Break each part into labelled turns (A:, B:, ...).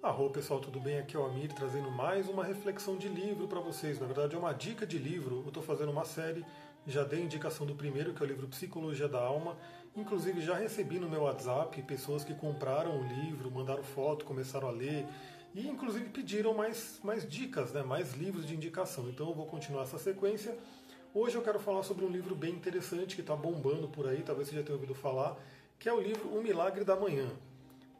A: Arro pessoal, tudo bem? Aqui é o Amir trazendo mais uma reflexão de livro para vocês. Na verdade, é uma dica de livro. Eu estou fazendo uma série, já dei indicação do primeiro, que é o livro Psicologia da Alma. Inclusive, já recebi no meu WhatsApp pessoas que compraram o livro, mandaram foto, começaram a ler e, inclusive, pediram mais, mais dicas, né? mais livros de indicação. Então, eu vou continuar essa sequência. Hoje eu quero falar sobre um livro bem interessante que está bombando por aí, talvez você já tenha ouvido falar, que é o livro O Milagre da Manhã.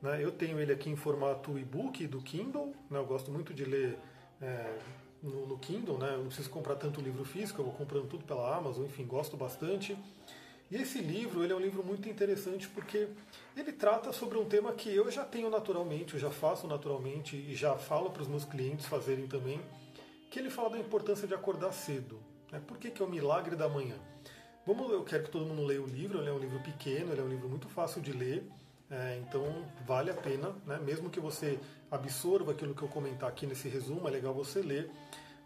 A: Né? Eu tenho ele aqui em formato e-book do Kindle, né? eu gosto muito de ler é, no, no, Kindle, né? eu não preciso comprar tanto livro físico, eu vou comprando tudo pela Amazon, enfim, gosto bastante. E esse livro ele é um livro muito interessante porque ele trata sobre um tema que eu já tenho naturalmente, eu já faço naturalmente e já falo para os meus clientes fazerem também, que ele fala da importância de acordar cedo. Né? Por que, que é o milagre da manhã? Vamos, eu quero que todo mundo leia o livro, ele é um livro pequeno, ele é um livro muito fácil de ler. É, então vale a pena, né? mesmo que você absorva aquilo que eu comentar aqui nesse resumo, é legal você ler.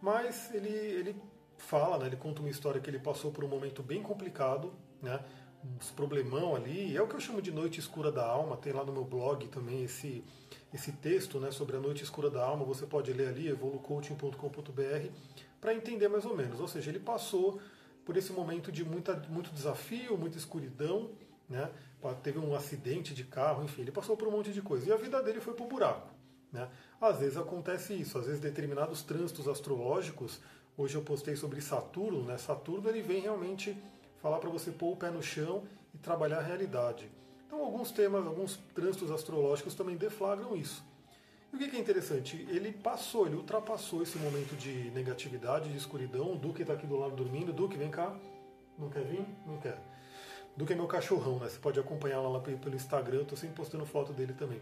A: Mas ele, ele fala, né? ele conta uma história que ele passou por um momento bem complicado, né? uns problemão ali, é o que eu chamo de noite escura da alma, tem lá no meu blog também esse, esse texto né, sobre a noite escura da alma, você pode ler ali, evolucoaching.com.br, para entender mais ou menos. Ou seja, ele passou por esse momento de muita, muito desafio, muita escuridão, né? Teve um acidente de carro, enfim, ele passou por um monte de coisa. E a vida dele foi para o buraco. Né? Às vezes acontece isso, às vezes determinados trânsitos astrológicos, hoje eu postei sobre Saturno, né? Saturno ele vem realmente falar para você pôr o pé no chão e trabalhar a realidade. Então alguns temas, alguns trânsitos astrológicos também deflagram isso. E o que é interessante? Ele passou, ele ultrapassou esse momento de negatividade, de escuridão. O Duque está aqui do lado dormindo. Duque, vem cá. Não quer vir? Não quer do que meu cachorrão, né? Você pode acompanhar lá pelo Instagram, eu estou sempre postando foto dele também.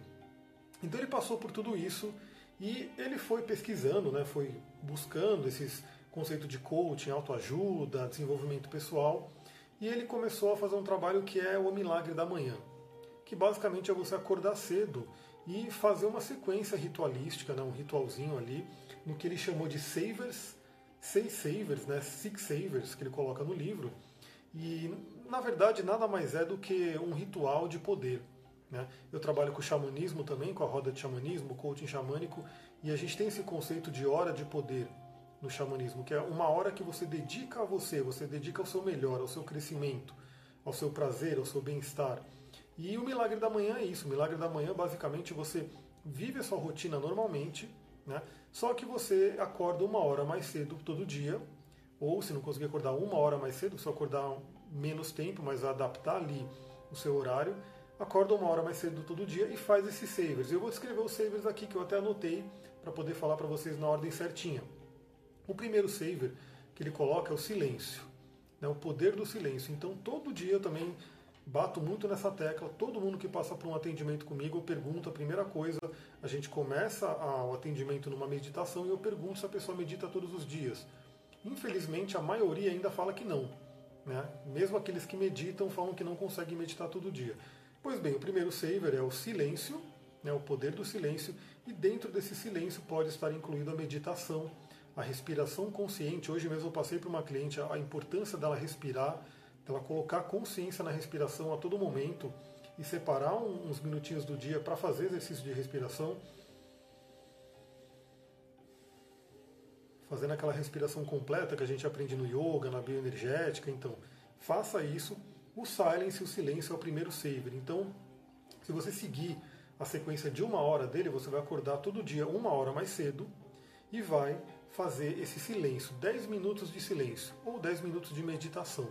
A: Então ele passou por tudo isso e ele foi pesquisando, né? Foi buscando esses conceitos de coaching, autoajuda, desenvolvimento pessoal e ele começou a fazer um trabalho que é o milagre da manhã, que basicamente é você acordar cedo e fazer uma sequência ritualística, né? Um ritualzinho ali no que ele chamou de savers, seis savers, né? Six savers que ele coloca no livro e, na verdade, nada mais é do que um ritual de poder. Né? Eu trabalho com xamanismo também, com a roda de xamanismo, coaching xamânico, e a gente tem esse conceito de hora de poder no xamanismo, que é uma hora que você dedica a você, você dedica ao seu melhor, ao seu crescimento, ao seu prazer, ao seu bem-estar. E o milagre da manhã é isso. O milagre da manhã, basicamente, você vive a sua rotina normalmente, né? só que você acorda uma hora mais cedo todo dia, ou se não conseguir acordar uma hora mais cedo, se acordar menos tempo, mas adaptar ali o seu horário, acorda uma hora mais cedo todo dia e faz esses savers. Eu vou descrever os savers aqui que eu até anotei para poder falar para vocês na ordem certinha. O primeiro saver que ele coloca é o silêncio, né, o poder do silêncio. Então todo dia eu também bato muito nessa tecla. Todo mundo que passa por um atendimento comigo, eu pergunto a primeira coisa. A gente começa o atendimento numa meditação e eu pergunto se a pessoa medita todos os dias. Infelizmente, a maioria ainda fala que não. Né? Mesmo aqueles que meditam falam que não conseguem meditar todo dia. Pois bem, o primeiro saver é o silêncio, né, o poder do silêncio, e dentro desse silêncio pode estar incluído a meditação, a respiração consciente. Hoje mesmo eu passei para uma cliente a importância dela respirar, dela colocar consciência na respiração a todo momento e separar uns minutinhos do dia para fazer exercício de respiração. Fazendo aquela respiração completa que a gente aprende no yoga, na bioenergética. Então, faça isso. O silence, o silêncio é o primeiro saver. Então, se você seguir a sequência de uma hora dele, você vai acordar todo dia uma hora mais cedo e vai fazer esse silêncio, 10 minutos de silêncio ou 10 minutos de meditação.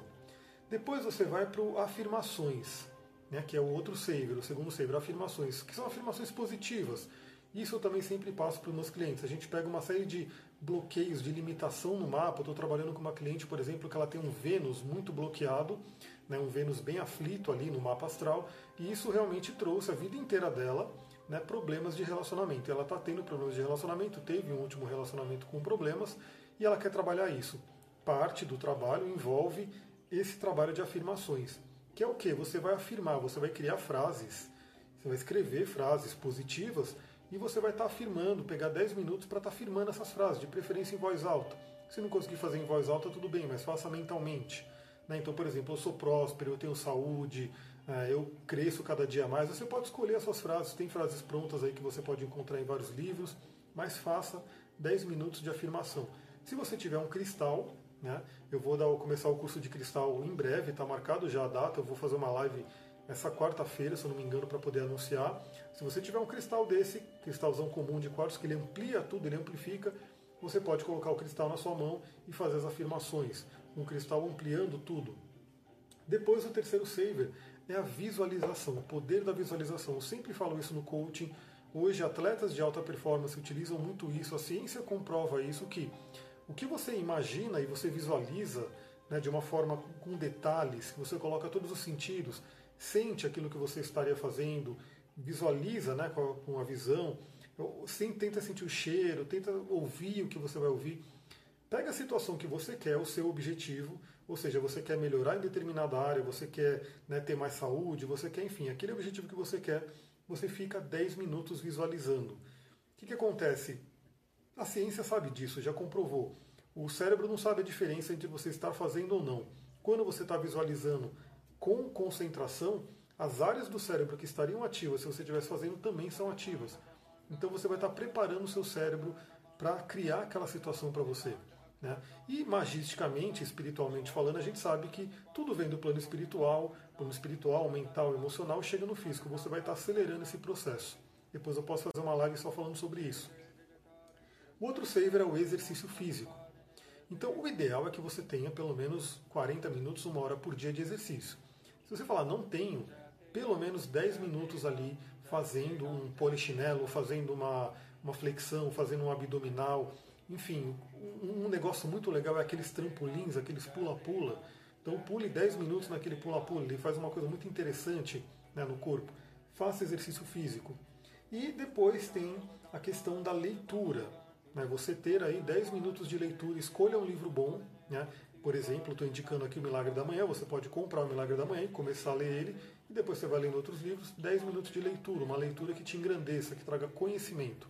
A: Depois você vai para o afirmações, né, que é o outro saver, o segundo saver, afirmações, que são afirmações positivas. Isso eu também sempre passo para os meus clientes. A gente pega uma série de bloqueios, de limitação no mapa. Estou trabalhando com uma cliente, por exemplo, que ela tem um Vênus muito bloqueado, né, um Vênus bem aflito ali no mapa astral, e isso realmente trouxe a vida inteira dela né, problemas de relacionamento. Ela está tendo problemas de relacionamento, teve um último relacionamento com problemas, e ela quer trabalhar isso. Parte do trabalho envolve esse trabalho de afirmações, que é o que? Você vai afirmar, você vai criar frases, você vai escrever frases positivas e você vai estar afirmando, pegar 10 minutos para estar afirmando essas frases, de preferência em voz alta. Se não conseguir fazer em voz alta, tudo bem, mas faça mentalmente. Né? Então, por exemplo, eu sou próspero, eu tenho saúde, é, eu cresço cada dia mais. Você pode escolher as suas frases, tem frases prontas aí que você pode encontrar em vários livros, mas faça 10 minutos de afirmação. Se você tiver um cristal, né, eu vou dar, começar o curso de cristal em breve, está marcado já a data, eu vou fazer uma live essa quarta-feira, se eu não me engano, para poder anunciar. Se você tiver um cristal desse, cristalzão comum de quartzo, que ele amplia tudo, ele amplifica, você pode colocar o cristal na sua mão e fazer as afirmações. Um cristal ampliando tudo. Depois, o terceiro saver é a visualização, o poder da visualização. Eu sempre falo isso no coaching. Hoje, atletas de alta performance utilizam muito isso. A ciência comprova isso que o que você imagina e você visualiza né, de uma forma com detalhes, que você coloca todos os sentidos, sente aquilo que você estaria fazendo, visualiza né, com a visão, sim, tenta sentir o cheiro, tenta ouvir o que você vai ouvir. Pega a situação que você quer, o seu objetivo, ou seja, você quer melhorar em determinada área, você quer né, ter mais saúde, você quer, enfim, aquele objetivo que você quer, você fica 10 minutos visualizando. O que, que acontece? A ciência sabe disso, já comprovou. O cérebro não sabe a diferença entre você estar fazendo ou não. Quando você está visualizando com concentração, as áreas do cérebro que estariam ativas se você estivesse fazendo também são ativas. Então você vai estar preparando o seu cérebro para criar aquela situação para você. Né? E magisticamente, espiritualmente falando, a gente sabe que tudo vem do plano espiritual, plano espiritual, mental, emocional, chega no físico. Você vai estar acelerando esse processo. Depois eu posso fazer uma live só falando sobre isso. O outro saver é o exercício físico. Então, o ideal é que você tenha pelo menos 40 minutos, uma hora por dia de exercício. Se você falar, não tenho, pelo menos 10 minutos ali fazendo um polichinelo, fazendo uma, uma flexão, fazendo um abdominal, enfim, um, negócio muito legal é aqueles trampolins, aqueles pula-pula. Então pule 10 minutos naquele pula-pula, ele faz uma coisa muito interessante né, no corpo. Faça exercício físico. E depois tem a questão da leitura. Né, você ter aí 10 minutos de leitura, escolha um livro bom. Né, por exemplo, estou indicando aqui o Milagre da Manhã, você pode comprar o Milagre da Manhã e começar a ler ele, e depois você vai lendo outros livros, 10 minutos de leitura, uma leitura que te engrandeça, que traga conhecimento.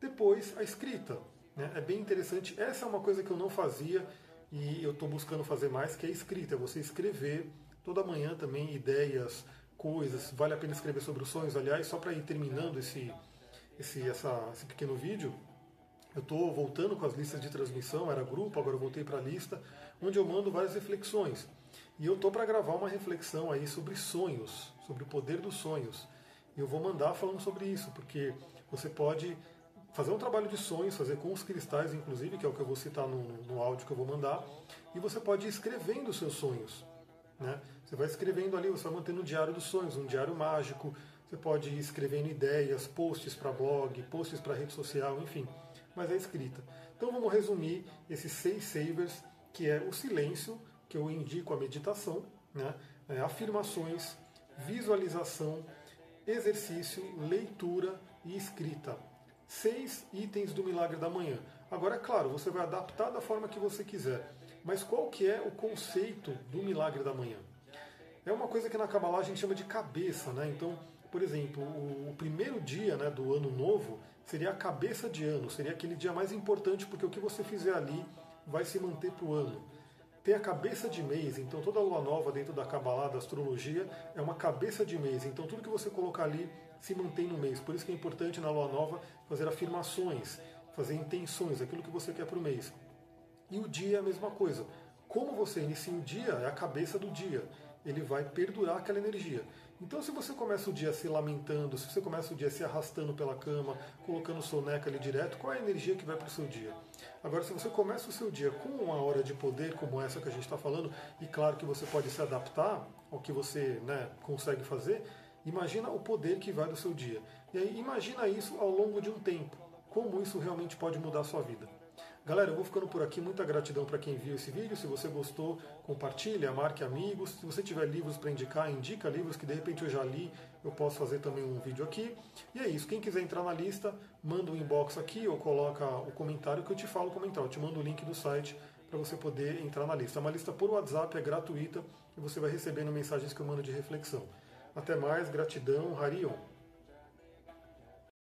A: Depois, a escrita. Né? É bem interessante, essa é uma coisa que eu não fazia e eu estou buscando fazer mais, que é a escrita, é você escrever toda manhã também ideias, coisas, vale a pena escrever sobre os sonhos, aliás, só para ir terminando esse, esse, essa, esse pequeno vídeo, eu estou voltando com as listas de transmissão, era grupo, agora voltei para a lista, onde eu mando várias reflexões. E eu estou para gravar uma reflexão aí sobre sonhos, sobre o poder dos sonhos. E eu vou mandar falando sobre isso, porque você pode fazer um trabalho de sonhos, fazer com os cristais, inclusive, que é o que eu vou citar no, no áudio que eu vou mandar, e você pode ir escrevendo os seus sonhos. Né? Você vai escrevendo ali, você vai mantendo um diário dos sonhos, um diário mágico, você pode ir escrevendo ideias, posts para blog, posts para rede social, enfim mas é escrita. Então vamos resumir esses seis savers, que é o silêncio, que eu indico a meditação, né? É, afirmações, visualização, exercício, leitura e escrita. Seis itens do milagre da manhã. Agora, é claro, você vai adaptar da forma que você quiser. Mas qual que é o conceito do milagre da manhã? É uma coisa que na Kabbalah a gente chama de cabeça, né? Então, por exemplo, o primeiro dia né, do ano novo seria a cabeça de ano, seria aquele dia mais importante, porque o que você fizer ali vai se manter para o ano. Tem a cabeça de mês, então toda lua nova dentro da Kabbalah, da astrologia, é uma cabeça de mês. Então tudo que você colocar ali se mantém no mês. Por isso que é importante na lua nova fazer afirmações, fazer intenções, aquilo que você quer para o mês. E o dia é a mesma coisa. Como você inicia o dia, é a cabeça do dia. Ele vai perdurar aquela energia. Então, se você começa o dia se lamentando, se você começa o dia se arrastando pela cama, colocando soneca ali direto, qual é a energia que vai para o seu dia? Agora, se você começa o seu dia com uma hora de poder como essa que a gente está falando, e claro que você pode se adaptar ao que você né, consegue fazer, imagina o poder que vai do seu dia. E aí, imagina isso ao longo de um tempo, como isso realmente pode mudar a sua vida. Galera, eu vou ficando por aqui. Muita gratidão para quem viu esse vídeo. Se você gostou, compartilha, marque amigos. Se você tiver livros para indicar, indica livros que de repente eu já li. Eu posso fazer também um vídeo aqui. E é isso. Quem quiser entrar na lista, manda um inbox aqui ou coloca o comentário que eu te falo comentar. Eu te mando o link do site para você poder entrar na lista. É uma lista por WhatsApp, é gratuita e você vai recebendo mensagens que eu mando de reflexão. Até mais, gratidão, Harion.